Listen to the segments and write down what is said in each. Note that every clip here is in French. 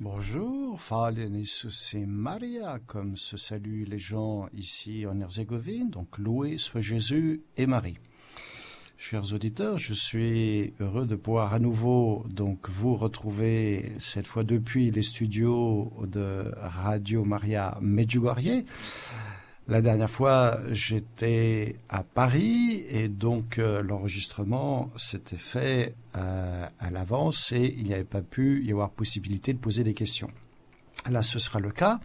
Bonjour, Falen et Maria, comme se saluent les gens ici en Herzégovine, donc loué soit Jésus et Marie. Chers auditeurs, je suis heureux de pouvoir à nouveau donc vous retrouver cette fois depuis les studios de Radio Maria Medjugorje. La dernière fois, j'étais à Paris et donc euh, l'enregistrement s'était fait euh, à l'avance et il n'y avait pas pu y avoir possibilité de poser des questions. Là, ce sera le cas.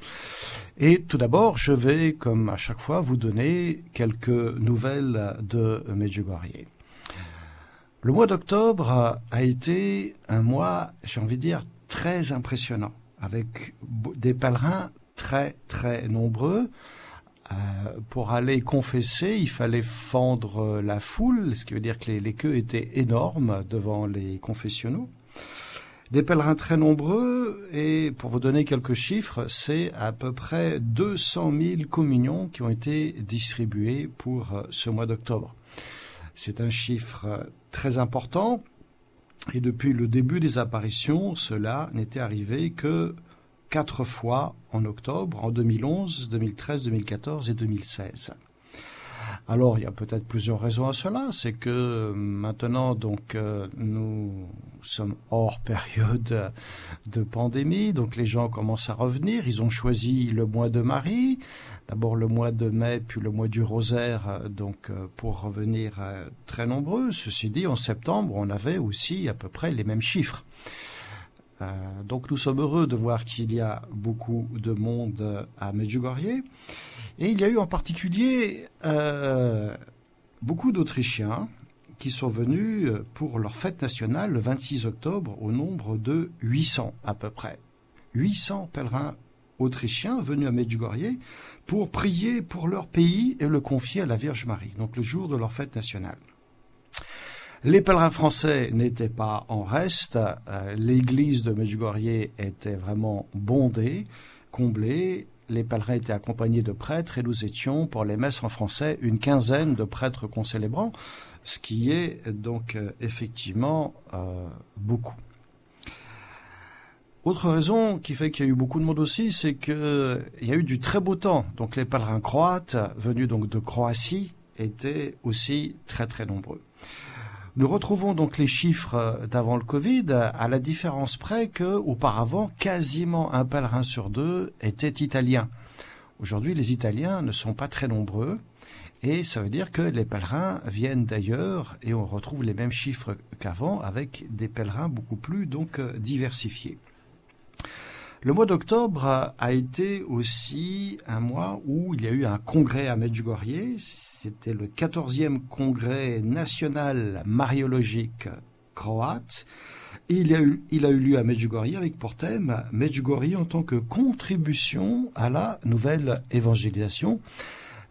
Et tout d'abord, je vais, comme à chaque fois, vous donner quelques nouvelles de Medjugorje. Le mois d'octobre a été un mois, j'ai envie de dire, très impressionnant, avec des pèlerins très très nombreux. Euh, pour aller confesser, il fallait fendre euh, la foule, ce qui veut dire que les, queues étaient énormes devant les confessionnaux. Des pèlerins très nombreux, et pour vous donner quelques chiffres, c'est à peu près 200 000 communions qui ont été distribuées pour euh, ce mois d'octobre. C'est un chiffre très important, et depuis le début des apparitions, cela n'était arrivé que quatre fois en octobre, en 2011, 2013, 2014 et 2016. Alors, il y a peut-être plusieurs raisons à cela. C'est que maintenant, donc, euh, nous sommes hors période de pandémie, donc les gens commencent à revenir. Ils ont choisi le mois de Marie, d'abord le mois de mai, puis le mois du rosaire, donc euh, pour revenir euh, très nombreux. Ceci dit, en septembre, on avait aussi à peu près les mêmes chiffres. Euh, donc nous sommes heureux de voir qu'il y a beaucoup de monde à Medjugorje. Et il y a eu en particulier euh, beaucoup d'Autrichiens qui sont venus pour leur fête nationale le 26 octobre au nombre de 800 à peu près. 800 pèlerins autrichiens venus à Medjugorje pour prier pour leur pays et le confier à la Vierge Marie, donc le jour de leur fête nationale. Les pèlerins français n'étaient pas en reste. Euh, l'église de Medjugorje était vraiment bondée, comblée. Les pèlerins étaient accompagnés de prêtres et nous étions, pour les messes en français, une quinzaine de prêtres concélébrants, ce qui est donc euh, effectivement euh, beaucoup. Autre raison qui fait qu'il y a eu beaucoup de monde aussi, c'est qu'il y a eu du très beau temps. Donc les pèlerins croates, venus donc de Croatie, étaient aussi très très nombreux. Nous retrouvons donc les chiffres d'avant le Covid, à la différence près que, auparavant, quasiment un pèlerin sur deux était italien. Aujourd'hui, les Italiens ne sont pas très nombreux. Et ça veut dire que les pèlerins viennent d'ailleurs et on retrouve les mêmes chiffres qu'avant avec des pèlerins beaucoup plus donc diversifiés. Le mois d'octobre a été aussi un mois où il y a eu un congrès à Medjugorje. C'était le 14e congrès national mariologique croate. Il, a eu, lieu à Medjugorje avec pour thème Medjugorje en tant que contribution à la nouvelle évangélisation.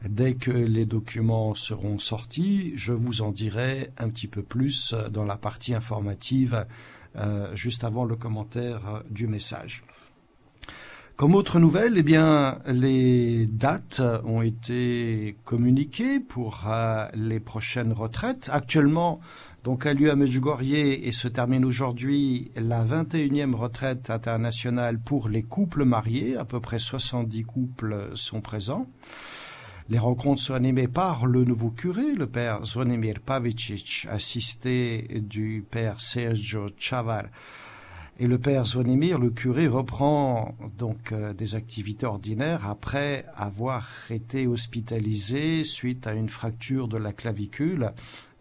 Dès que les documents seront sortis, je vous en dirai un petit peu plus dans la partie informative euh, juste avant le commentaire du message. Comme autre nouvelle, eh bien, les dates ont été communiquées pour euh, les prochaines retraites. Actuellement, donc, a lieu à Medjugorje et se termine aujourd'hui la 21e retraite internationale pour les couples mariés. À peu près 70 couples sont présents. Les rencontres sont animées par le nouveau curé, le père Zvonimir Pavicic, assisté du père Sergio Chavar et le père Zvonimir, le curé, reprend donc euh, des activités ordinaires après avoir été hospitalisé suite à une fracture de la clavicule.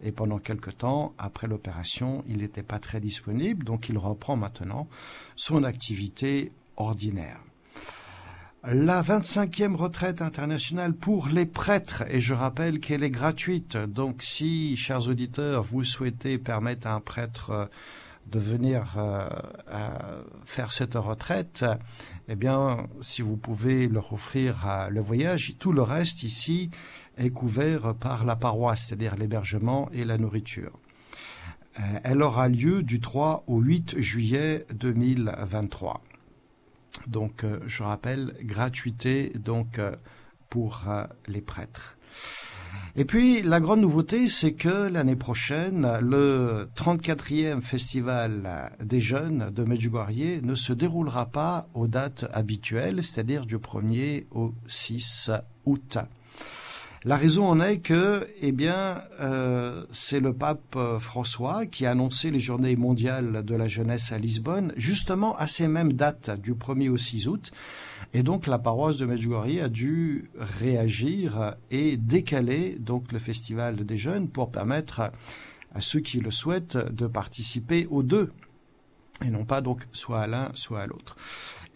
Et pendant quelque temps, après l'opération, il n'était pas très disponible, donc il reprend maintenant son activité ordinaire. La 25e retraite internationale pour les prêtres, et je rappelle qu'elle est gratuite. Donc si, chers auditeurs, vous souhaitez permettre à un prêtre de venir euh, faire cette retraite, eh bien, si vous pouvez leur offrir le voyage, tout le reste ici est couvert par la paroisse, c'est-à-dire l'hébergement et la nourriture. Euh, elle aura lieu du 3 au 8 juillet 2023. Donc, euh, je rappelle, gratuité donc pour les prêtres. Et puis, la grande nouveauté, c'est que l'année prochaine, le 34e festival des jeunes de Medjugorje ne se déroulera pas aux dates habituelles, c'est-à-dire du 1er au 6 août. La raison en est que, eh bien, euh, c'est le pape euh, François qui a annoncé les Journées mondiales de la jeunesse à Lisbonne, justement à ces mêmes dates, du 1er au 6 août. Et donc, la paroisse de Medjugorje a dû réagir et décaler donc le festival des jeunes pour permettre à ceux qui le souhaitent de participer aux deux et non pas donc soit à l'un, soit à l'autre.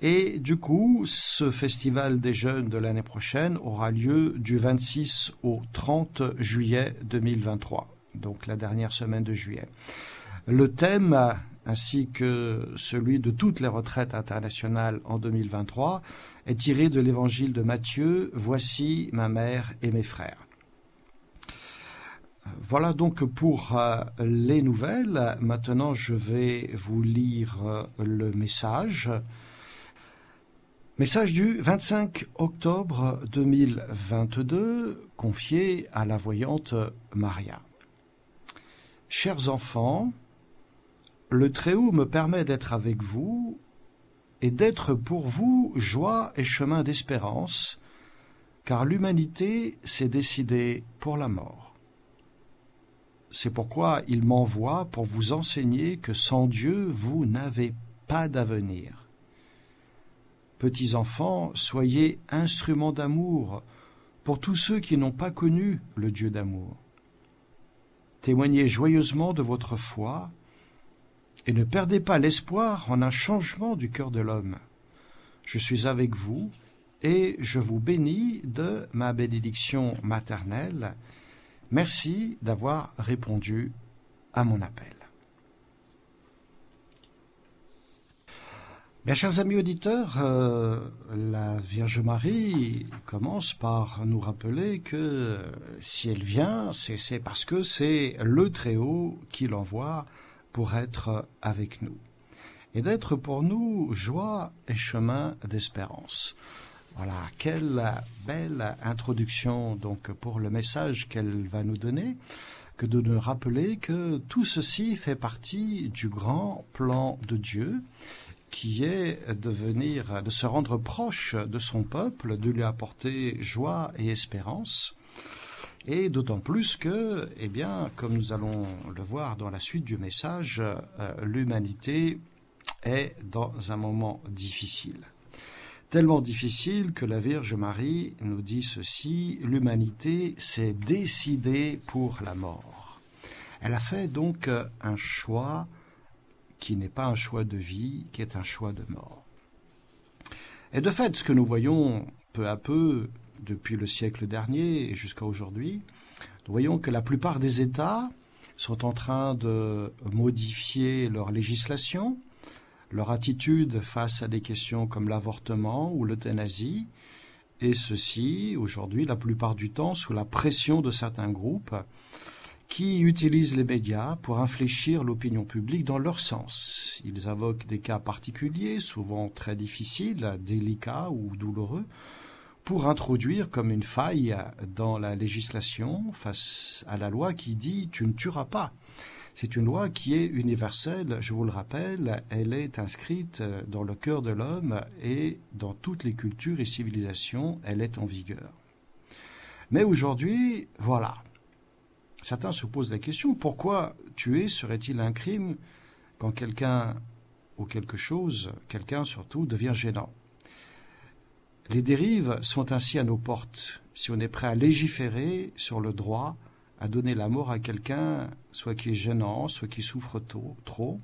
Et du coup, ce festival des jeunes de l'année prochaine aura lieu du 26 au 30 juillet 2023, donc la dernière semaine de juillet. Le thème, ainsi que celui de toutes les retraites internationales en 2023, est tiré de l'évangile de Matthieu, Voici ma mère et mes frères. Voilà donc pour euh, les nouvelles. Maintenant, je vais vous lire euh, le message. Message du 25 octobre 2022, confié à la voyante Maria. Chers enfants, le Très-Haut me permet d'être avec vous et d'être pour vous joie et chemin d'espérance, car l'humanité s'est décidée pour la mort. C'est pourquoi il m'envoie pour vous enseigner que sans Dieu, vous n'avez pas d'avenir Petits enfants, soyez instruments d'amour pour tous ceux qui n'ont pas connu le Dieu d'amour. Témoignez joyeusement de votre foi et ne perdez pas l'espoir en un changement du cœur de l'homme. Je suis avec vous et je vous bénis de ma bénédiction maternelle. Merci d'avoir répondu à mon appel. Bien, chers amis auditeurs, euh, la Vierge Marie commence par nous rappeler que si elle vient, c'est parce que c'est le Très-Haut qui l'envoie pour être avec nous. Et d'être pour nous joie et chemin d'espérance. Voilà, quelle belle introduction donc pour le message qu'elle va nous donner, que de nous rappeler que tout ceci fait partie du grand plan de Dieu qui est de venir, de se rendre proche de son peuple, de lui apporter joie et espérance. Et d'autant plus que, eh bien, comme nous allons le voir dans la suite du message, euh, l'humanité est dans un moment difficile. Tellement difficile que la Vierge Marie nous dit ceci, l'humanité s'est décidée pour la mort. Elle a fait donc un choix qui n'est pas un choix de vie, qui est un choix de mort. Et de fait, ce que nous voyons peu à peu depuis le siècle dernier et jusqu'à aujourd'hui, nous voyons que la plupart des États sont en train de modifier leur législation, leur attitude face à des questions comme l'avortement ou l'euthanasie, et ceci, aujourd'hui, la plupart du temps, sous la pression de certains groupes qui utilisent les médias pour infléchir l'opinion publique dans leur sens. Ils invoquent des cas particuliers, souvent très difficiles, délicats ou douloureux, pour introduire comme une faille dans la législation face à la loi qui dit tu ne tueras pas. C'est une loi qui est universelle, je vous le rappelle, elle est inscrite dans le cœur de l'homme et dans toutes les cultures et civilisations, elle est en vigueur. Mais aujourd'hui, voilà, certains se posent la question pourquoi tuer serait-il un crime quand quelqu'un ou quelque chose, quelqu'un surtout, devient gênant? Les dérives sont ainsi à nos portes. Si on est prêt à légiférer sur le droit à donner la mort à quelqu'un, soit qui est gênant, soit qui souffre trop,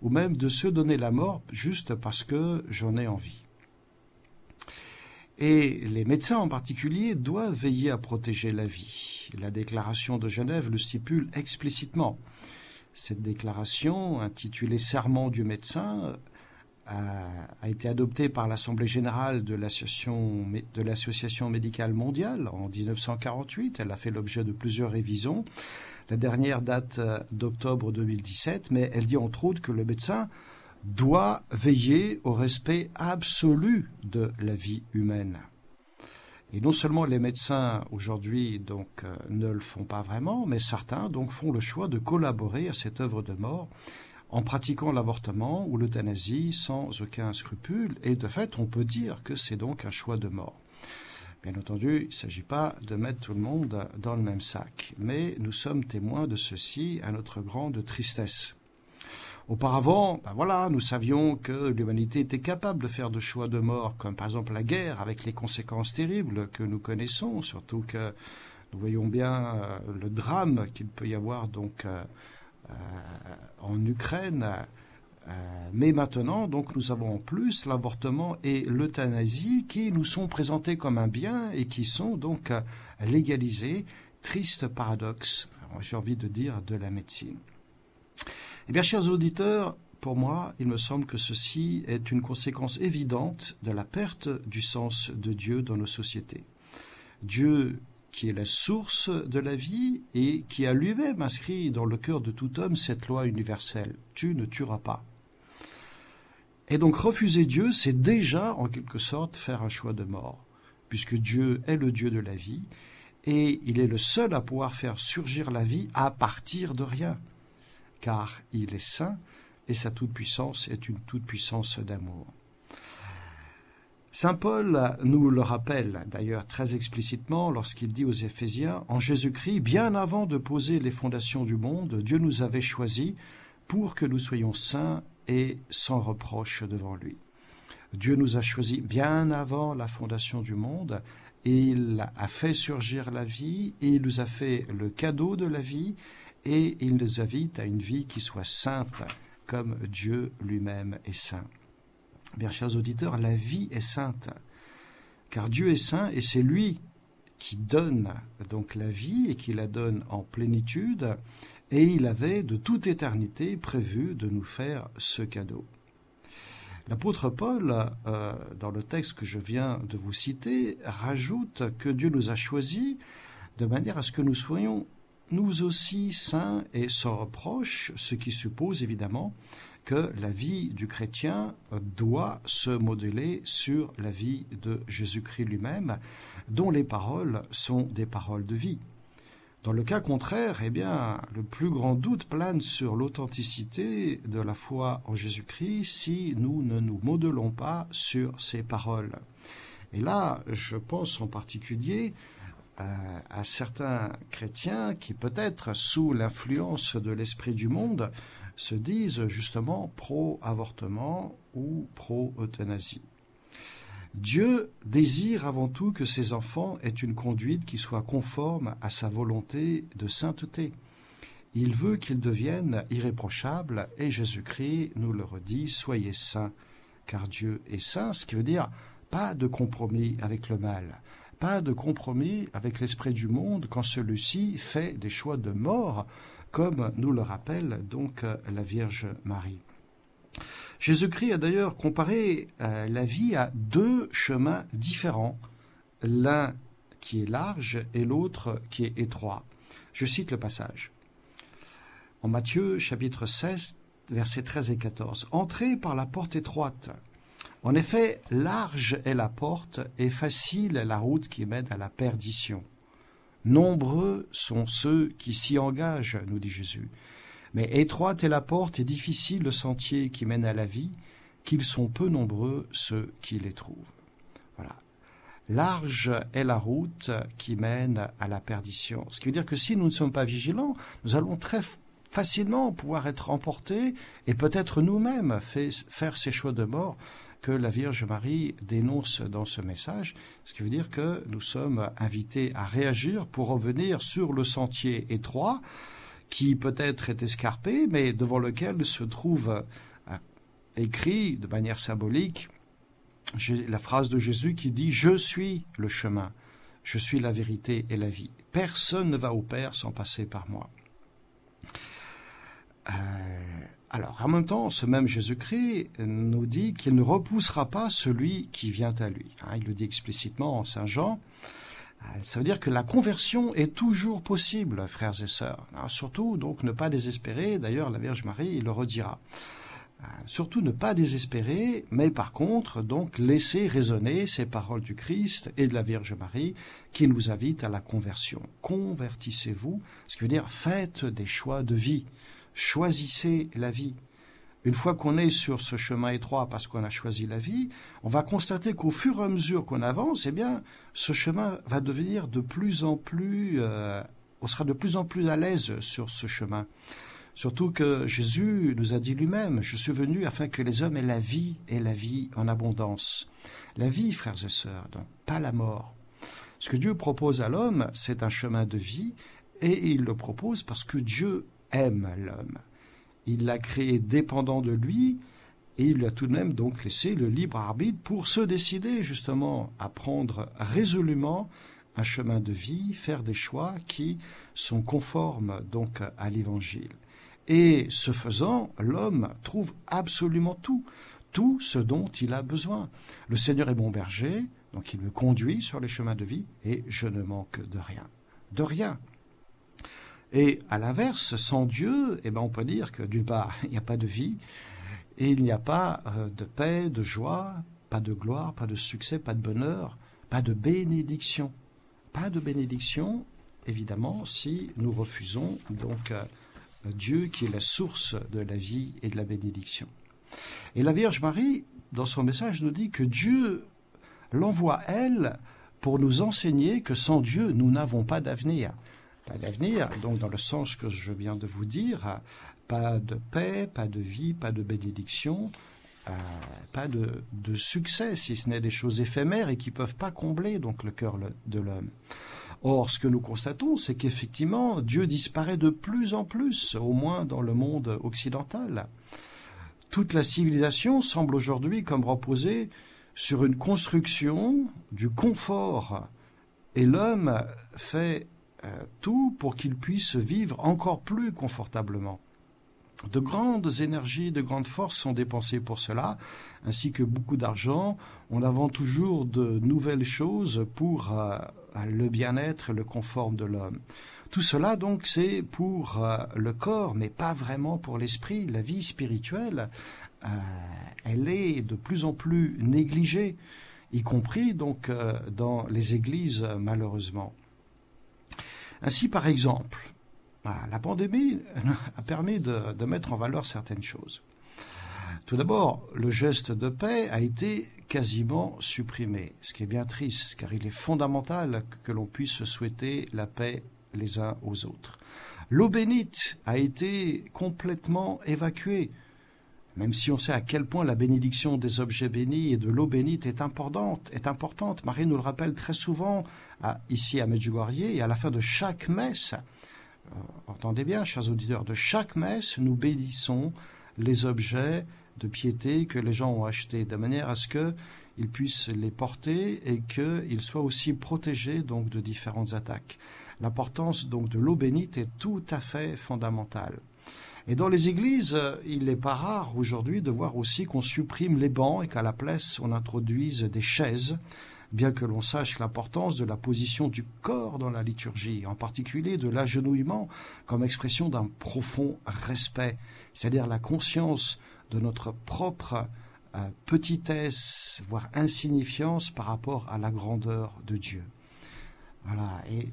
ou même de se donner la mort juste parce que j'en ai envie. Et les médecins en particulier doivent veiller à protéger la vie. La déclaration de Genève le stipule explicitement. Cette déclaration, intitulée Serment du médecin, a, été adoptée par l'Assemblée générale de l'Association médicale mondiale en 1948. Elle a fait l'objet de plusieurs révisions. La dernière date d'octobre 2017, mais elle dit entre autres que le médecin doit veiller au respect absolu de la vie humaine. Et non seulement les médecins aujourd'hui donc euh, ne le font pas vraiment, mais certains donc font le choix de collaborer à cette œuvre de mort en pratiquant l'avortement ou l'euthanasie sans aucun scrupule. Et de fait, on peut dire que c'est donc un choix de mort. Bien entendu, il ne s'agit pas de mettre tout le monde dans le même sac, mais nous sommes témoins de ceci à notre grande tristesse. Auparavant, ben voilà, nous savions que l'humanité était capable de faire de choix de mort, comme par exemple la guerre, avec les conséquences terribles que nous connaissons, surtout que nous voyons bien euh, le drame qu'il peut y avoir donc euh, euh, en Ukraine. mais maintenant, donc, nous avons en plus l'avortement et l'euthanasie qui nous sont présentés comme un bien et qui sont donc légalisés. Triste paradoxe, j'ai envie de dire, de la médecine. Eh bien, chers auditeurs, pour moi, il me semble que ceci est une conséquence évidente de la perte du sens de Dieu dans nos sociétés. Dieu qui est la source de la vie et qui a lui-même inscrit dans le cœur de tout homme cette loi universelle. Tu ne tueras pas. Et donc refuser Dieu, c'est déjà en quelque sorte faire un choix de mort, puisque Dieu est le Dieu de la vie, et il est le seul à pouvoir faire surgir la vie à partir de rien car il est saint et sa toute-puissance est une toute-puissance d'amour. Saint Paul nous le rappelle d'ailleurs très explicitement lorsqu'il dit aux Éphésiens, En Jésus-Christ, bien avant de poser les fondations du monde, Dieu nous avait choisis pour que nous soyons saints et sans reproche devant lui. Dieu nous a choisis bien avant la fondation du monde, et il a fait surgir la vie, et il nous a fait le cadeau de la vie, et il nous invite à une vie qui soit sainte, comme Dieu lui-même est saint. Bien, chers auditeurs, la vie est sainte, car Dieu est saint et c'est lui qui donne donc la vie et qui la donne en plénitude, et il avait de toute éternité prévu de nous faire ce cadeau. L'apôtre Paul, euh, dans le texte que je viens de vous citer, rajoute que Dieu nous a choisis de manière à ce que nous soyons nous aussi saints et sans reproche, ce qui suppose évidemment que la vie du chrétien doit se modeler sur la vie de Jésus-Christ lui-même, dont les paroles sont des paroles de vie. Dans le cas contraire, eh bien, le plus grand doute plane sur l'authenticité de la foi en Jésus-Christ si nous ne nous modelons pas sur ces paroles. Et là, je pense en particulier à, certains chrétiens qui peut-être sous l'influence de l'esprit du monde se disent justement pro-avortement ou pro-euthanasie. Dieu désire avant tout que ses enfants aient une conduite qui soit conforme à sa volonté de sainteté. Il veut qu'ils deviennent irréprochables et Jésus-Christ nous le redit, soyez saints, car Dieu est saint, ce qui veut dire pas de compromis avec le mal, pas de compromis avec l'esprit du monde quand celui-ci fait des choix de mort, comme nous le rappelle donc la Vierge Marie. Jésus-Christ a d'ailleurs comparé euh, la vie à deux chemins différents, l'un qui est large et l'autre qui est étroit. Je cite le passage. En Matthieu chapitre 16, versets 13 et 14. Entrez par la porte étroite, en effet, large est la porte et facile est la route qui mène à la perdition. Nombreux sont ceux qui s'y engagent, nous dit Jésus. Mais étroite est la porte et difficile le sentier qui mène à la vie, qu'ils sont peu nombreux ceux qui les trouvent. Voilà. Large est la route qui mène à la perdition. Ce qui veut dire que si nous ne sommes pas vigilants, nous allons très facilement pouvoir être emportés et peut-être nous-mêmes faire ces choix de mort que la Vierge Marie dénonce dans ce message, ce qui veut dire que nous sommes invités à réagir pour revenir sur le sentier étroit qui peut-être est escarpé, mais devant lequel se trouve euh, écrit de manière symbolique la phrase de Jésus qui dit ⁇ Je suis le chemin, je suis la vérité et la vie. Personne ne va au Père sans passer par moi. Euh, alors, en même temps, ce même Jésus-Christ nous dit qu'il ne repoussera pas celui qui vient à lui. Hein, il le dit explicitement en Saint Jean. Euh, ça veut dire que la conversion est toujours possible, frères et sœurs. surtout, donc, ne pas désespérer. D'ailleurs, la Vierge Marie le redira. Surtout ne pas désespérer, mais par contre, donc, laisser résonner ces paroles du Christ et de la Vierge Marie qui nous invitent à la conversion. Convertissez-vous, ce qui veut dire faites des choix de vie. Choisissez la vie. Une fois qu'on est sur ce chemin étroit parce qu'on a choisi la vie, on va constater qu'au fur et à mesure qu'on avance, eh bien, ce chemin va devenir de plus en plus, euh, on sera de plus en plus à l'aise sur ce chemin. Surtout que Jésus nous a dit lui-même, je suis venu afin que les hommes aient la vie et la vie en abondance. La vie, frères et sœurs, donc pas la mort. Ce que Dieu propose à l'homme, c'est un chemin de vie, et il le propose parce que Dieu aime l'homme. Il l'a créé dépendant de lui, et il lui a tout de même donc laissé le libre arbitre pour se décider justement à prendre résolument un chemin de vie, faire des choix qui sont conformes donc à l'évangile. Et ce faisant, l'homme trouve absolument tout, tout ce dont il a besoin. Le Seigneur est mon berger, donc il me conduit sur les chemins de vie, et je ne manque de rien. De rien. Et à l'inverse, sans Dieu, eh ben on peut dire que d'une part, il n'y a pas de vie, et il n'y a pas euh, de paix, de joie, pas de gloire, pas de succès, pas de bonheur, pas de bénédiction. Pas de bénédiction, évidemment, si nous refusons donc euh, Dieu qui est la source de la vie et de la bénédiction. Et la Vierge Marie, dans son message, nous dit que Dieu l'envoie, elle, pour nous enseigner que sans Dieu, nous n'avons pas d'avenir. Pas d'avenir, donc dans le sens que je viens de vous dire, pas de paix, pas de vie, pas de bénédiction, euh, pas de, succès, si ce n'est des choses éphémères et qui ne peuvent pas combler donc le cœur de l'homme. Or, ce que nous constatons, c'est qu'effectivement, Dieu disparaît de plus en plus, au moins dans le monde occidental. Toute la civilisation semble aujourd'hui comme reposer sur une construction du confort, et l'homme fait euh, tout pour qu'il puisse vivre encore plus confortablement. De grandes énergies, de grandes forces sont dépensées pour cela, ainsi que beaucoup d'argent. On invente toujours de nouvelles choses pour euh, le bien-être et le confort de l'homme. Tout cela, donc, c'est pour euh, le corps, mais pas vraiment pour l'esprit. La vie spirituelle, euh, elle est de plus en plus négligée, y compris donc euh, dans les églises, malheureusement. Ainsi, par exemple, la pandémie a permis de mettre en valeur certaines choses. Tout d'abord, le geste de paix a été quasiment supprimé, ce qui est bien triste, car il est fondamental que l'on puisse souhaiter la paix les uns aux autres. L'eau bénite a été complètement évacuée, même si on sait à quel point la bénédiction des objets bénis et de l'eau bénite est importante, est importante. Marie nous le rappelle très souvent ici à Medjugorje et à la fin de chaque messe. Euh, entendez bien, chers auditeurs, de chaque messe, nous bénissons les objets de piété que les gens ont achetés, de manière à ce qu'ils puissent les porter et qu'ils soient aussi protégés donc de différentes attaques. L'importance donc de l'eau bénite est tout à fait fondamentale. Et dans les églises, il n'est pas rare aujourd'hui de voir aussi qu'on supprime les bancs et qu'à la place on introduise des chaises, bien que l'on sache l'importance de la position du corps dans la liturgie, en particulier de l'agenouillement comme expression d'un profond respect, c'est-à-dire la conscience de notre propre euh, petitesse, voire insignifiance par rapport à la grandeur de Dieu. Voilà, et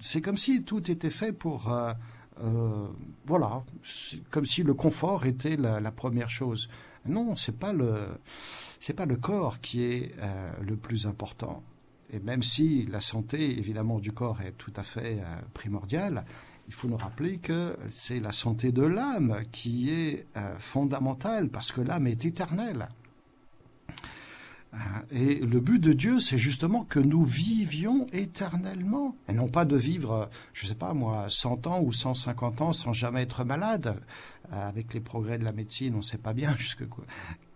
c'est comme si tout était fait pour, euh, euh, voilà, comme si le confort était la, première chose. Non, c'est pas le, pas le corps qui est le plus important. Et même si la santé, évidemment, du corps est tout à fait primordiale, il faut nous rappeler que c'est la santé de l'âme qui est euh, fondamentale, parce que l'âme est éternelle. Euh, et le but de Dieu, c'est justement que nous vivions éternellement, et non pas de vivre, je ne sais pas moi, 100 ans ou 150 ans sans jamais être malade. Euh, avec les progrès de la médecine, on ne sait pas bien jusque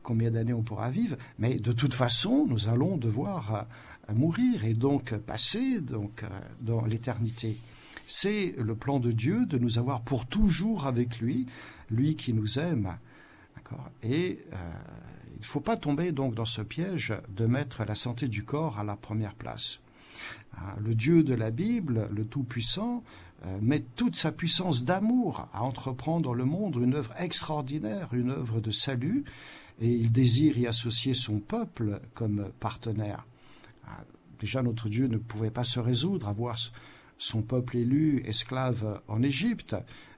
combien d'années on pourra vivre, mais de toute façon, nous allons devoir mourir et donc passer donc dans l'éternité. C'est le plan de Dieu de nous avoir pour toujours avec lui, lui qui nous aime. Et euh, il ne faut pas tomber donc dans ce piège de mettre la santé du corps à la première place. Ah, le Dieu de la Bible, le Tout-Puissant, euh, met toute sa puissance d'amour à entreprendre le monde une œuvre extraordinaire, une œuvre de salut, et il désire y associer son peuple comme partenaire. Ah, déjà, notre Dieu ne pouvait pas se résoudre à voir son peuple élu esclave en Égypte,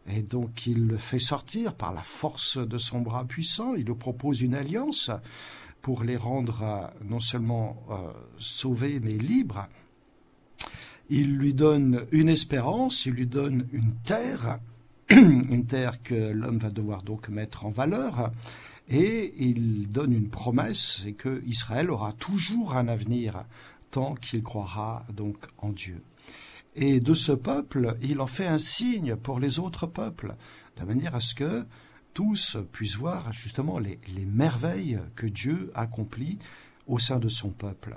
et donc il le fait sortir par la force de son bras puissant, il lui propose une alliance pour les rendre euh, non seulement euh, sauvés, mais libres. Il lui donne une espérance, il lui donne une terre, une terre que l'homme va devoir donc mettre en valeur, et il donne une promesse, c'est que Israël aura toujours un avenir tant qu'il croira donc en Dieu. Et de ce peuple, il en fait un signe pour les autres peuples, de manière à ce que tous puissent voir justement les, les merveilles que Dieu accomplit au sein de son peuple.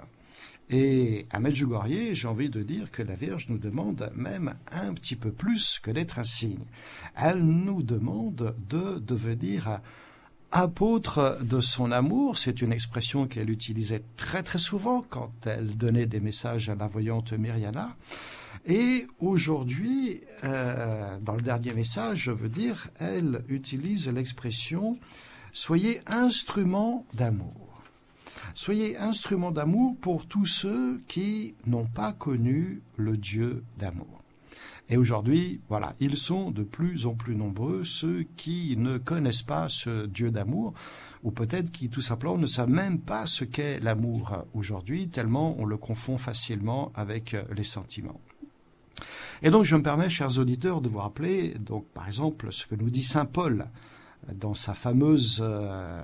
Et à Medjugorje, j'ai envie de dire que la Vierge nous demande même un petit peu plus que d'être un signe. Elle nous demande de devenir apôtre de son amour. C'est une expression qu'elle utilisait très très souvent quand elle donnait des messages à la voyante Myriana. Et aujourd'hui, euh, dans le dernier message, je veux dire, elle utilise l'expression soyez instrument d'amour. Soyez instrument d'amour pour tous ceux qui n'ont pas connu le Dieu d'amour. Et aujourd'hui, voilà, ils sont de plus en plus nombreux ceux qui ne connaissent pas ce Dieu d'amour, ou peut-être qui tout simplement ne savent même pas ce qu'est l'amour aujourd'hui, tellement on le confond facilement avec les sentiments. Et donc je me permets, chers auditeurs, de vous rappeler, donc par exemple, ce que nous dit Saint Paul dans sa fameuse euh,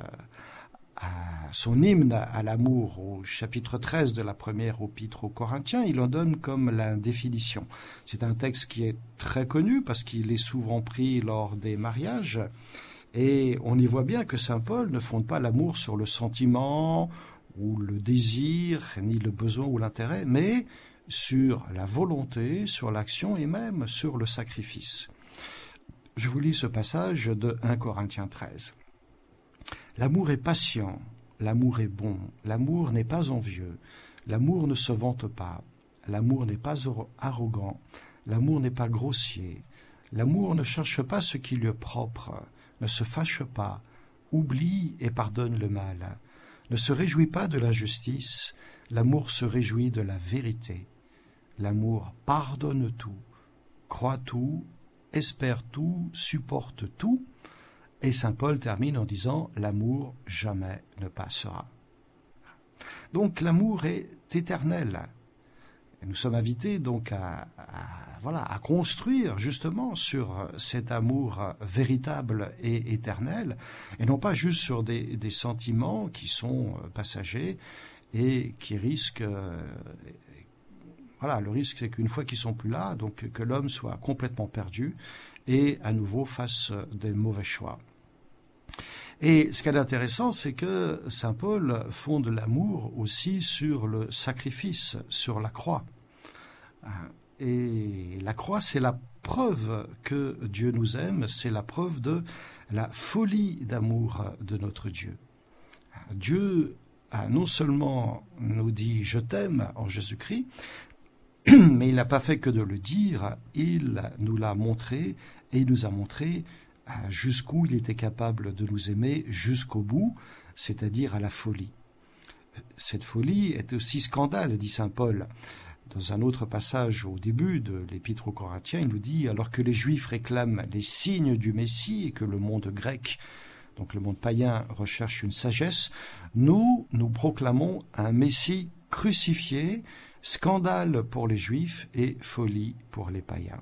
son hymne à l'amour au chapitre 13 de la première épître aux Corinthiens, il en donne comme la définition. C'est un texte qui est très connu parce qu'il est souvent pris lors des mariages et on y voit bien que Saint Paul ne fonde pas l'amour sur le sentiment ou le désir, ni le besoin ou l'intérêt, mais sur la volonté, sur l'action et même sur le sacrifice. Je vous lis ce passage de 1 Corinthiens 13. L'amour est patient, l'amour est bon, l'amour n'est pas envieux, l'amour ne se vante pas, l'amour n'est pas arrogant, l'amour n'est pas grossier, l'amour ne cherche pas ce qui lui est propre, ne se fâche pas, oublie et pardonne le mal, ne se réjouit pas de la justice, l'amour se réjouit de la vérité. L'amour pardonne tout, croit tout, espère tout, supporte tout, et Saint Paul termine en disant L'amour jamais ne passera. Donc l'amour est éternel. Nous sommes invités donc à, voilà, à construire justement sur cet amour véritable et éternel, et non pas juste sur des, des sentiments qui sont passagers et qui risquent voilà, le risque, c'est qu'une fois qu'ils sont plus là, donc que l'homme soit complètement perdu et à nouveau fasse des mauvais choix. Et ce qui est intéressant, c'est que Saint Paul fonde l'amour aussi sur le sacrifice, sur la croix. Et la croix, c'est la preuve que Dieu nous aime, c'est la preuve de la folie d'amour de notre Dieu. Dieu a non seulement nous dit je t'aime en Jésus-Christ, mais il n'a pas fait que de le dire, il nous l'a montré et il nous a montré jusqu'où il était capable de nous aimer jusqu'au bout, c'est-à-dire à la folie. Cette folie est aussi scandale, dit saint Paul. Dans un autre passage au début de l'Épître aux Corinthiens, il nous dit alors que les Juifs réclament les signes du Messie et que le monde grec, donc le monde païen, recherche une sagesse, nous, nous proclamons un Messie crucifié, scandale pour les Juifs et folie pour les païens.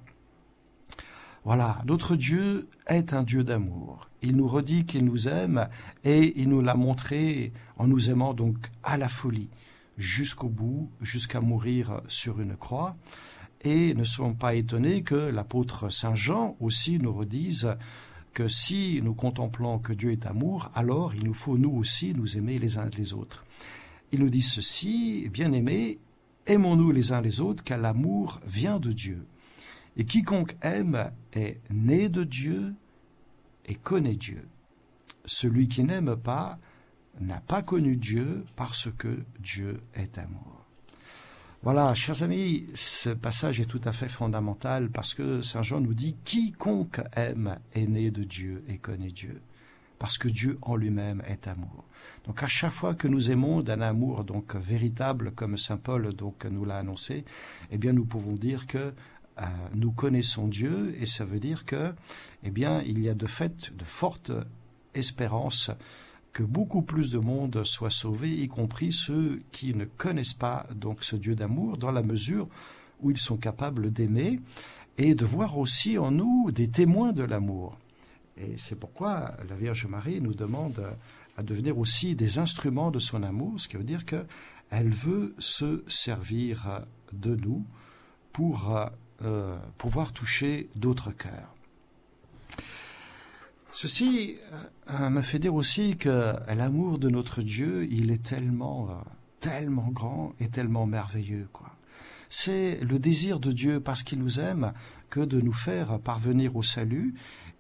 Voilà, notre Dieu est un Dieu d'amour. Il nous redit qu'il nous aime et il nous l'a montré en nous aimant donc à la folie, jusqu'au bout, jusqu'à mourir sur une croix. Et ne soyons pas étonnés que l'apôtre Saint Jean aussi nous redise que si nous contemplons que Dieu est amour, alors il nous faut nous aussi nous aimer les uns les autres. Il nous dit ceci, bien-aimés, aimons-nous les uns les autres, car l'amour vient de Dieu. Et quiconque aime est né de Dieu et connaît Dieu. Celui qui n'aime pas n'a pas connu Dieu parce que Dieu est amour. Voilà, chers amis, ce passage est tout à fait fondamental parce que Saint Jean nous dit quiconque aime est né de Dieu et connaît Dieu. Parce que Dieu en lui-même est amour. Donc à chaque fois que nous aimons d'un amour donc véritable comme Saint Paul donc nous l'a annoncé, eh bien nous pouvons dire que euh, nous connaissons Dieu et ça veut dire que eh bien il y a de fait de fortes espérances que beaucoup plus de monde soit sauvé, y compris ceux qui ne connaissent pas donc ce Dieu d'amour, dans la mesure où ils sont capables d'aimer et de voir aussi en nous des témoins de l'amour. Et c'est pourquoi la Vierge Marie nous demande à devenir aussi des instruments de son amour, ce qui veut dire qu'elle veut se servir de nous pour euh, pouvoir toucher d'autres cœurs. Ceci euh, me fait dire aussi que l'amour de notre Dieu, il est tellement, euh, tellement grand et tellement merveilleux, quoi. C'est le désir de Dieu, parce qu'il nous aime, que de nous faire parvenir au salut,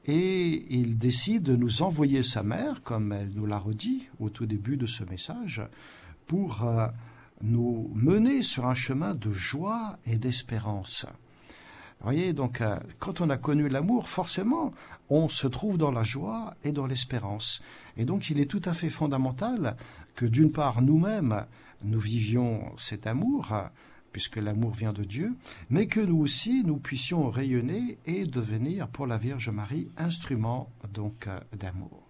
et il décide de nous envoyer sa mère, comme elle nous l'a redit au tout début de ce message, pour euh, nous mener sur un chemin de joie et d'espérance voyez, donc euh, quand on a connu l'amour, forcément, on se trouve dans la joie et dans l'espérance. Et donc il est tout à fait fondamental que d'une part nous-mêmes, nous vivions cet amour, puisque l'amour vient de Dieu, mais que nous aussi, nous puissions rayonner et devenir pour la Vierge Marie instrument donc euh, d'amour.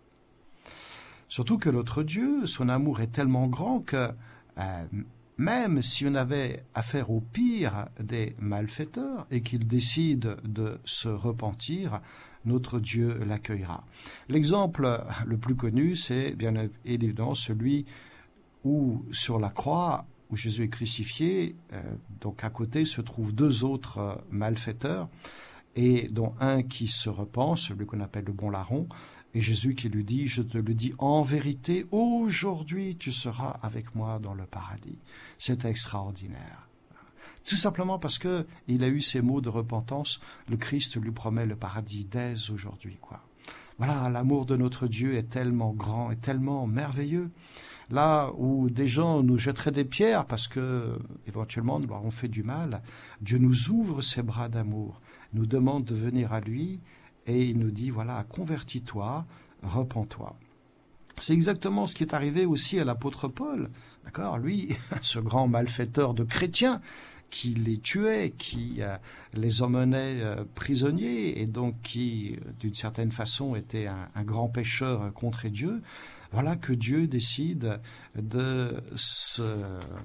Surtout que notre Dieu, son amour est tellement grand que euh, même si on avait affaire au pire des malfaiteurs et qu'il décide de se repentir, notre Dieu l'accueillera. L'exemple le plus connu, c'est bien évidemment celui où sur la croix où Jésus est crucifié, euh, donc à côté se trouvent deux autres euh, malfaiteurs, et dont un qui se repent, celui qu'on appelle le bon larron, et Jésus qui lui dit, je te le dis en vérité, aujourd'hui tu seras avec moi dans le paradis. C'est extraordinaire. Tout simplement parce que il a eu ces mots de repentance, le Christ lui promet le paradis dès aujourd'hui, quoi. Voilà, l'amour de notre Dieu est tellement grand et tellement merveilleux. Là où des gens nous jetteraient des pierres parce que éventuellement nous leur avons fait du mal, Dieu nous ouvre ses bras d'amour, nous demande de venir à lui et il nous dit, voilà, convertis-toi, repens-toi. C'est exactement ce qui est arrivé aussi à l'apôtre Paul. D'accord? Lui, ce grand malfaiteur de chrétiens, qui les tuait, qui euh, les emmenait euh, prisonniers et donc qui, euh, d'une certaine façon, était un, un, grand pécheur contre Dieu. Voilà que Dieu décide de se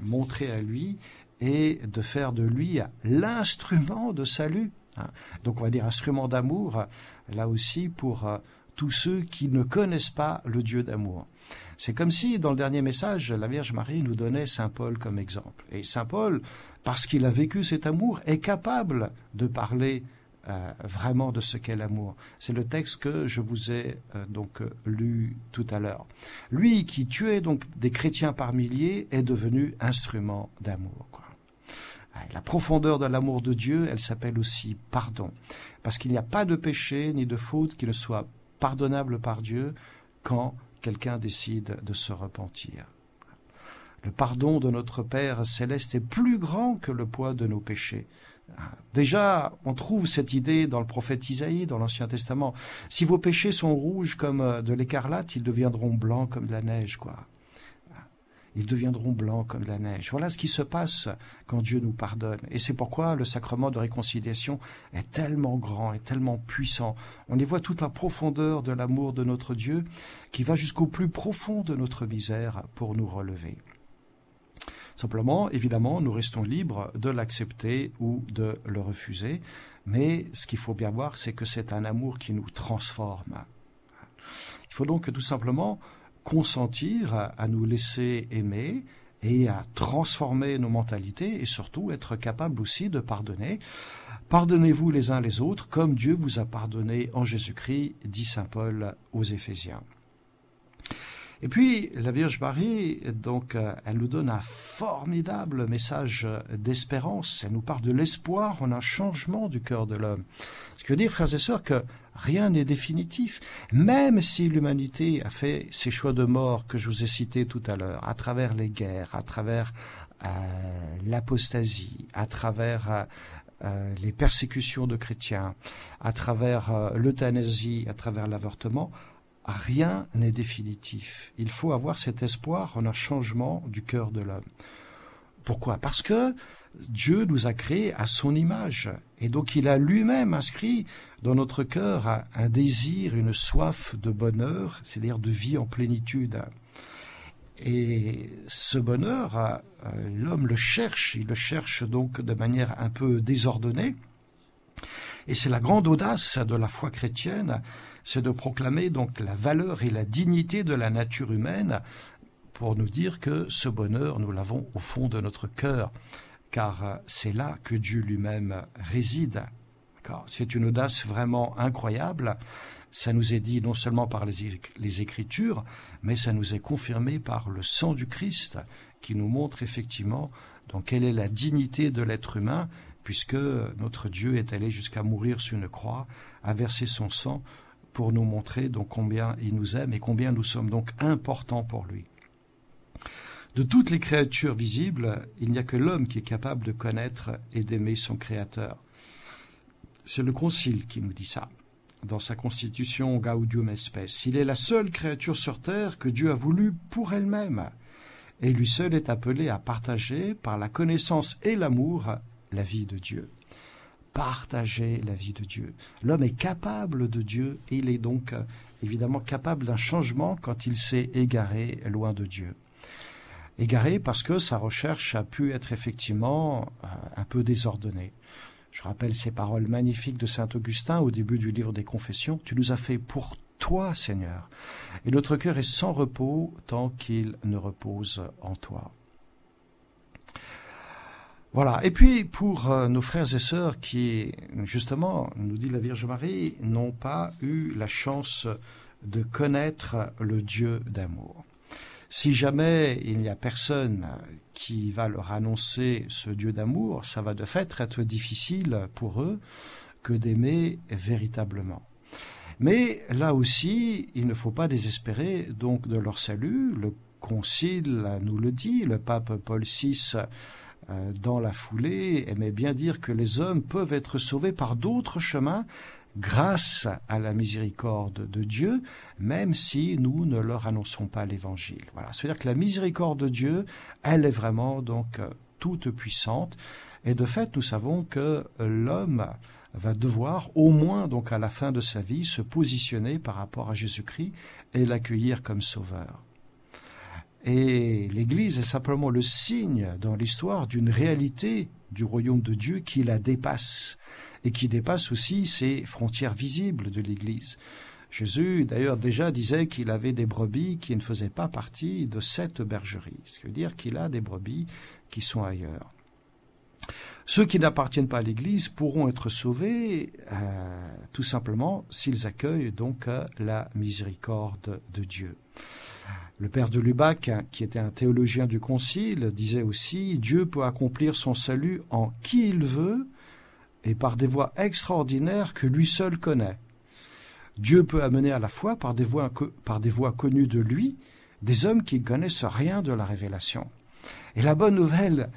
montrer à lui et de faire de lui l'instrument de salut. Hein. Donc on va dire instrument d'amour, là aussi pour euh, tous ceux qui ne connaissent pas le Dieu d'amour. C'est comme si dans le dernier message, la Vierge Marie nous donnait Saint Paul comme exemple. Et Saint Paul, parce qu'il a vécu cet amour, est capable de parler euh, vraiment de ce qu'est l'amour. C'est le texte que je vous ai euh, donc lu tout à l'heure. Lui qui tuait donc des chrétiens par milliers est devenu instrument d'amour. La profondeur de l'amour de Dieu, elle s'appelle aussi pardon. Parce qu'il n'y a pas de péché ni de faute qui ne soit pardonnable par Dieu quand quelqu'un décide de se repentir. Le pardon de notre Père céleste est plus grand que le poids de nos péchés. Déjà, on trouve cette idée dans le prophète Isaïe, dans l'Ancien Testament. Si vos péchés sont rouges comme de l'écarlate, ils deviendront blancs comme de la neige, quoi ils deviendront blancs comme la neige. Voilà ce qui se passe quand Dieu nous pardonne. Et c'est pourquoi le sacrement de réconciliation est tellement grand et tellement puissant. On y voit toute la profondeur de l'amour de notre Dieu qui va jusqu'au plus profond de notre misère pour nous relever. Simplement, évidemment, nous restons libres de l'accepter ou de le refuser, mais ce qu'il faut bien voir, c'est que c'est un amour qui nous transforme. Il faut donc tout simplement consentir à, nous laisser aimer et à transformer nos mentalités et surtout être capable aussi de pardonner. Pardonnez-vous les uns les autres comme Dieu vous a pardonné en Jésus-Christ, dit Saint Paul aux Éphésiens. Et puis, la Vierge Marie, donc, euh, elle nous donne un formidable message d'espérance. Elle nous parle de l'espoir en un changement du cœur de l'homme. Ce qui veut dire, frères et sœurs, que rien n'est définitif. Même si l'humanité a fait ces choix de mort que je vous ai cités tout à l'heure, à travers les guerres, à travers l'apostasie, à travers les persécutions de chrétiens, à travers l'euthanasie, à travers l'avortement, rien n'est définitif. Il faut avoir cet espoir en un changement du cœur de l'homme. Pourquoi? Parce que Dieu nous a créés à son image. Et donc il a lui-même inscrit dans notre cœur un désir, une soif de bonheur, c'est-à-dire de vie en plénitude. Et ce bonheur, l'homme le cherche, il le cherche donc de manière un peu désordonnée. Et c'est la grande audace de la foi chrétienne, c'est de proclamer donc la valeur et la dignité de la nature humaine pour nous dire que ce bonheur, nous l'avons au fond de notre cœur car euh, c'est là que Dieu lui-même réside. C'est une audace vraiment incroyable. Ça nous est dit non seulement par les, Écritures, mais ça nous est confirmé par le sang du Christ, qui nous montre effectivement donc quelle est la dignité de l'être humain, puisque notre Dieu est allé jusqu'à mourir sur une croix, a versé son sang pour nous montrer donc combien il nous aime et combien nous sommes donc importants pour lui. De toutes les créatures visibles, il n'y a que l'homme qui est capable de connaître et d'aimer son Créateur. C'est le Concile qui nous dit ça, dans sa constitution Gaudium Spes. Il est la seule créature sur terre que Dieu a voulu pour elle-même, et lui seul est appelé à partager, par la connaissance et l'amour, la vie de Dieu. Partager la vie de Dieu. L'homme est capable de Dieu, et il est donc évidemment capable d'un changement quand il s'est égaré loin de Dieu égaré parce que sa recherche a pu être effectivement euh, un peu désordonnée. Je rappelle ces paroles magnifiques de saint Augustin au début du livre des Confessions. Tu nous as fait pour toi, Seigneur, et notre cœur est sans repos tant qu'il ne repose en toi. Voilà. Et puis pour euh, nos frères et sœurs qui, justement, nous dit la Vierge Marie, n'ont pas eu la chance de connaître le Dieu d'amour. Si jamais il n'y a personne qui va leur annoncer ce Dieu d'amour, ça va de fait être difficile pour eux que d'aimer véritablement. Mais là aussi, il ne faut pas désespérer donc de leur salut. Le Concile nous le dit, le pape Paul VI dans la foulée aimait bien dire que les hommes peuvent être sauvés par d'autres chemins grâce à la miséricorde de Dieu, même si nous ne leur annonçons pas l'évangile. Voilà. C'est-à-dire que la miséricorde de Dieu, elle est vraiment donc euh, toute puissante. Et de fait, nous savons que l'homme va devoir, au moins donc à la fin de sa vie, se positionner par rapport à Jésus-Christ et l'accueillir comme sauveur. Et l'Église est simplement le signe dans l'histoire d'une réalité du royaume de Dieu qui la dépasse et qui dépasse aussi ces frontières visibles de l'Église. Jésus, d'ailleurs, déjà disait qu'il avait des brebis qui ne faisaient pas partie de cette bergerie, ce qui veut dire qu'il a des brebis qui sont ailleurs. Ceux qui n'appartiennent pas à l'Église pourront être sauvés euh, tout simplement s'ils accueillent donc euh, la miséricorde de Dieu. Le père de Lubac, qui était un théologien du Concile, disait aussi Dieu peut accomplir son salut en qui il veut et par des voies extraordinaires que lui seul connaît. Dieu peut amener à la fois par des voies, connues de lui des hommes qui ne connaissent rien de la révélation. Et la bonne nouvelle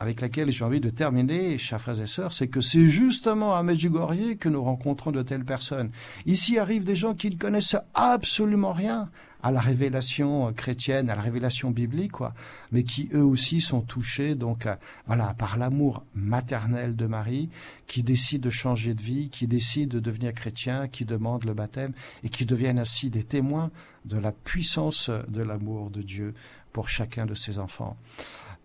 avec laquelle j'ai envie de terminer, chers frères et sœurs, c'est que c'est justement à Medjugorje que nous rencontrons de telles personnes. Ici arrivent des gens qui ne connaissent absolument rien à la révélation chrétienne, à la révélation biblique, quoi, mais qui eux aussi sont touchés, donc euh, voilà, par l'amour maternel de Marie, qui décident de changer de vie, qui décident de devenir chrétiens, qui demandent le baptême et qui deviennent ainsi des témoins de la puissance de l'amour de Dieu pour chacun de ses enfants.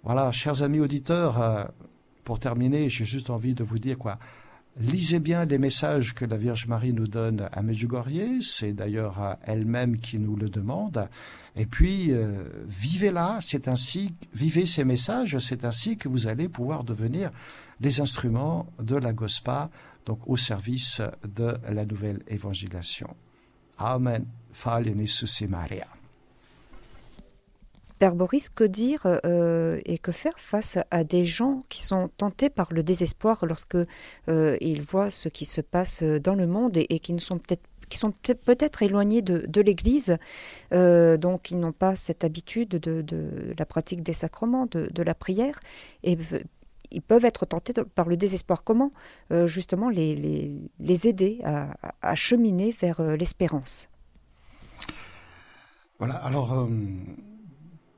Voilà, chers amis auditeurs, euh, pour terminer, j'ai juste envie de vous dire quoi. Lisez bien les messages que la Vierge Marie nous donne à Medjugorje, c'est d'ailleurs elle-même qui nous le demande. Et puis, euh, vivez-la, c'est ainsi, vivez ces messages, c'est ainsi que vous allez pouvoir devenir des instruments de la Gospa, donc au service de la nouvelle évangélisation. Amen. Maria. Père Boris, que dire euh, et que faire face à des gens qui sont tentés par le désespoir lorsque euh, ils voient ce qui se passe dans le monde et, qui ne sont peut-être qui sont peut-être éloignés de, l'Église, euh, donc ils n'ont pas cette habitude de, la pratique des sacrements, de, la prière, et ils peuvent être tentés par le désespoir. Comment justement les, les, aider à, cheminer vers l'espérance? Voilà, alors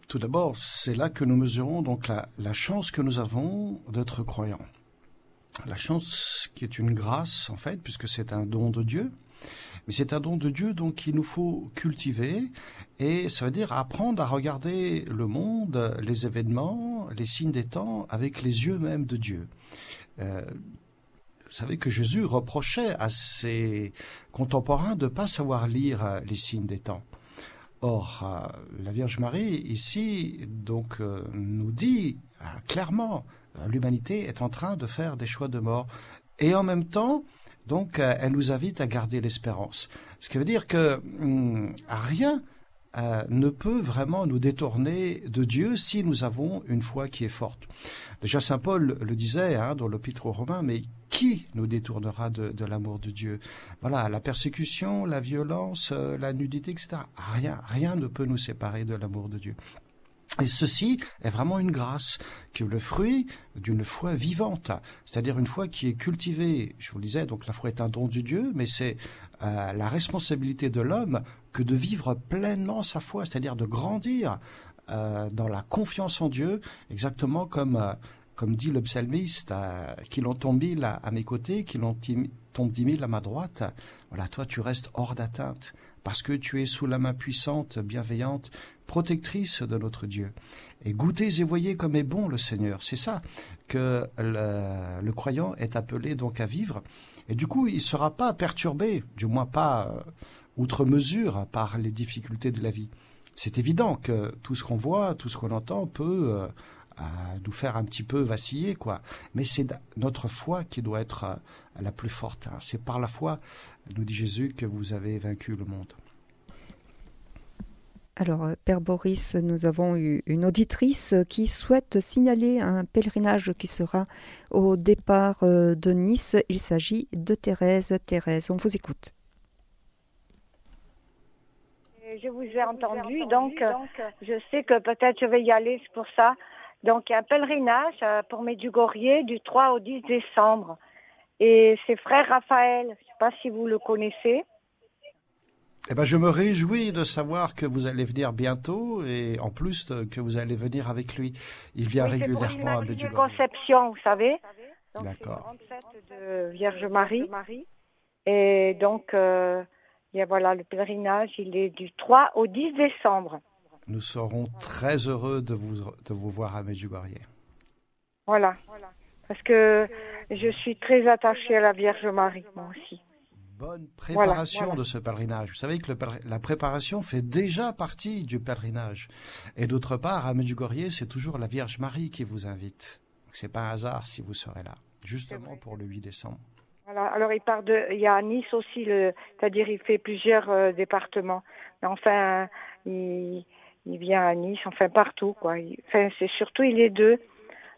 tout d'abord, c'est là que nous mesurons donc la, chance que nous avons d'être croyants. La chance qui est une grâce en fait, puisque c'est un don de Dieu. Mais c'est un don de Dieu donc qu'il nous faut cultiver et ça veut dire apprendre à regarder le monde, les événements, les signes des temps avec les yeux même de Dieu. Euh, vous savez que Jésus reprochait à ses contemporains de ne pas savoir lire les signes des temps. Or, euh, la Vierge Marie, ici, donc, nous dit clairement, l'humanité est en train de faire des choix de mort. Et en même temps, donc, euh, elle nous invite à garder l'espérance. Ce qui veut dire que hum, rien euh, ne peut vraiment nous détourner de Dieu si nous avons une foi qui est forte. Déjà, Saint Paul le disait hein, dans l'Épître aux Romains, mais qui nous détournera de, l'amour de Dieu? Voilà, la persécution, la violence, euh, la nudité, etc. Rien, rien ne peut nous séparer de l'amour de Dieu. Et ceci est vraiment une grâce, qui est le fruit d'une foi vivante, c'est-à-dire une foi qui est cultivée. Je vous le disais, donc la foi est un don de Dieu, mais c'est euh, la responsabilité de l'homme que de vivre pleinement sa foi, c'est-à-dire de grandir euh, dans la confiance en Dieu, exactement comme euh, comme dit le psalmiste, qu'il en tombe mille à, mes côtés, qu'il en tombe dix mille à ma droite. Voilà, toi tu restes hors d'atteinte parce que tu es sous la main puissante, bienveillante protectrice de notre Dieu. Et goûtez et voyez comme est bon le Seigneur. C'est ça que le, croyant est appelé donc à vivre. Et du coup, il ne sera pas perturbé, du moins pas euh, outre mesure, par les difficultés de la vie. C'est évident que tout ce qu'on voit, tout ce qu'on entend peut euh, nous faire un petit peu vaciller, quoi. Mais c'est notre foi qui doit être euh, la plus forte. Hein. C'est par la foi, nous dit Jésus, que vous avez vaincu le monde. Alors, euh, Père Boris, nous avons eu une auditrice qui souhaite signaler un pèlerinage qui sera au départ de Nice. Il s'agit de Thérèse. Thérèse, on vous écoute. Je vous ai entendu, donc je sais que peut-être je vais y aller, c'est pour ça. Donc, il y a un pèlerinage euh, pour Medjugorje du 3 au 10 décembre. Et c'est frère Raphaël, je ne sais pas si vous le connaissez. Eh ben, je me réjouis de savoir que vous allez venir bientôt et en plus que vous allez venir avec lui. Il vient régulièrement à Medjugorje. Conception, vous savez. D'accord. C'est fête de Vierge Marie. Et donc, euh, a, voilà, le pèlerinage, il est du 3 au 10 décembre. Nous serons très heureux de vous, de vous voir à Medjugorje. Voilà. Parce que je suis très attachée à la Vierge Marie, moi aussi bonne préparation de ce pèlerinage. Vous savez que la préparation fait déjà partie du pèlerinage. Et d'autre part, à Medjugorje, c'est toujours la Vierge Marie qui vous invite. C'est pas un hasard si vous serez là, justement pour le 8 décembre. Alors il part de, il y a Nice aussi, c'est-à-dire il fait plusieurs euh, départements. Mais enfin, il, vient à Nice, enfin partout quoi. enfin c'est surtout il est deux.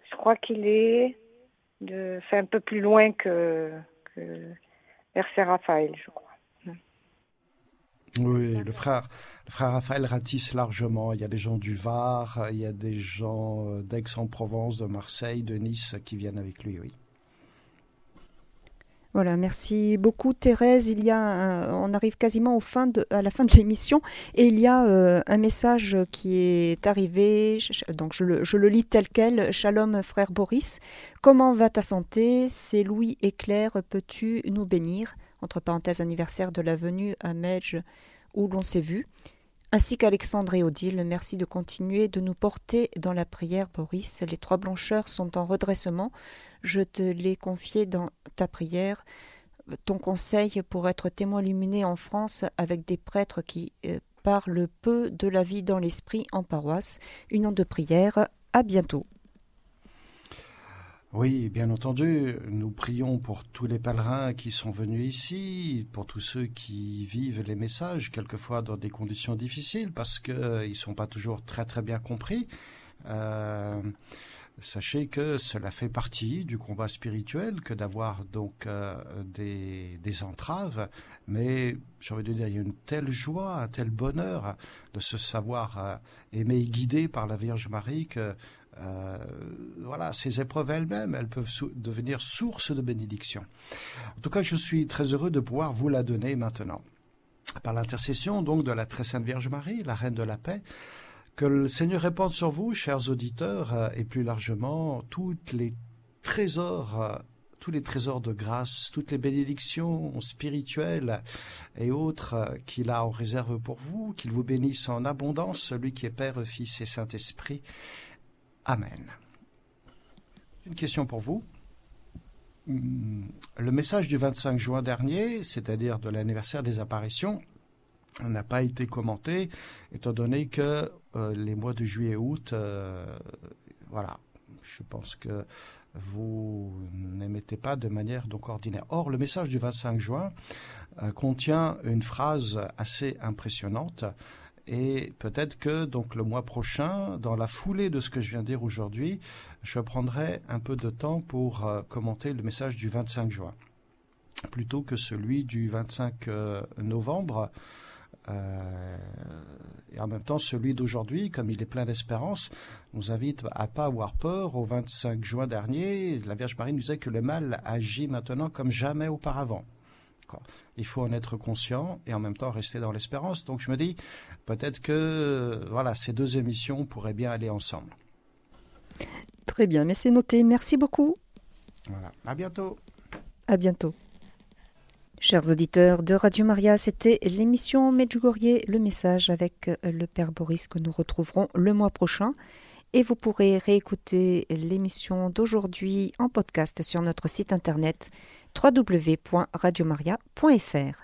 Je crois qu'il est de, un peu plus loin que, que Saint-Raphaël, je crois. Oui, le frère, le frère Raphaël ratisse largement. Il y a des gens du Var, il y a des gens euh, d'Aix-en-Provence, de Marseille, de Nice qui viennent avec lui, oui. Voilà, merci beaucoup Thérèse. Il y a, on arrive quasiment à la fin de l'émission et il y a euh, un message qui est arrivé. Donc je le, je le, lis tel quel. Shalom frère Boris. Comment va ta santé? C'est Louis et Claire. Peux-tu nous bénir? Entre parenthèses anniversaire de la venue à Medj où l'on s'est vu. Ainsi qu'Alexandre et Odile, merci de continuer de nous porter dans la prière, Boris. Les trois blancheurs sont en redressement je te l'ai confié dans ta prière, ton conseil pour être témoin illuminé en France avec des prêtres qui euh, parlent peu de la vie dans l'esprit en paroisse. Une onde de prière. À bientôt. Oui, bien entendu, nous prions pour tous les pèlerins qui sont venus ici, pour tous ceux qui vivent les messages, quelquefois dans des conditions difficiles, parce qu'ils ne sont pas toujours très très bien compris. Euh, Sachez que cela fait partie du combat spirituel que d'avoir donc euh, des, entraves, mais j'ai envie de dire, il y a une telle joie, un tel bonheur de se savoir euh, et guidé par la Vierge Marie que euh, voilà, ces épreuves elles-mêmes, elles peuvent devenir source de bénédiction. En tout cas, je suis très heureux de pouvoir vous la donner maintenant. Par l'intercession donc de la très sainte Vierge Marie, la Reine de la paix, que le Seigneur répande sur vous, chers auditeurs, euh, et plus largement, toutes les trésors, euh, tous les trésors de grâce, toutes les bénédictions spirituelles et autres euh, qu'il a en réserve pour vous, qu'il vous bénisse en abondance, celui qui est Père, Fils et Saint-Esprit. Amen. Une question pour vous. Hmm, le message du 25 juin dernier, c'est-à-dire de l'anniversaire des apparitions, n'a pas été commenté, étant donné que les mois de juillet et août, euh, voilà, je pense que vous n'émettez pas de manière donc ordinaire. Or, le message du 25 juin euh, contient une phrase assez impressionnante et peut-être que donc le mois prochain, dans la foulée de ce que je viens de dire aujourd'hui, je prendrai un peu de temps pour commenter le message du 25 juin plutôt que celui du 25 novembre euh, et en même temps, celui d'aujourd'hui, comme il est plein d'espérance, nous invite à pas avoir peur. Au 25 juin dernier, la Vierge Marie nous disait que le mal agit maintenant comme jamais auparavant. Il faut en être conscient et en même temps rester dans l'espérance. Donc je me dis, peut-être que voilà, ces deux émissions pourraient bien aller ensemble. Très bien, mais c'est noté. Merci beaucoup. Voilà. À bientôt. À bientôt. Chers auditeurs de Radio Maria, c'était l'émission Medjugorje, le message avec euh, le Père Boris que nous retrouverons le mois prochain. Et vous pourrez réécouter l'émission d'aujourd'hui en podcast sur notre site internet www.radiomaria.fr.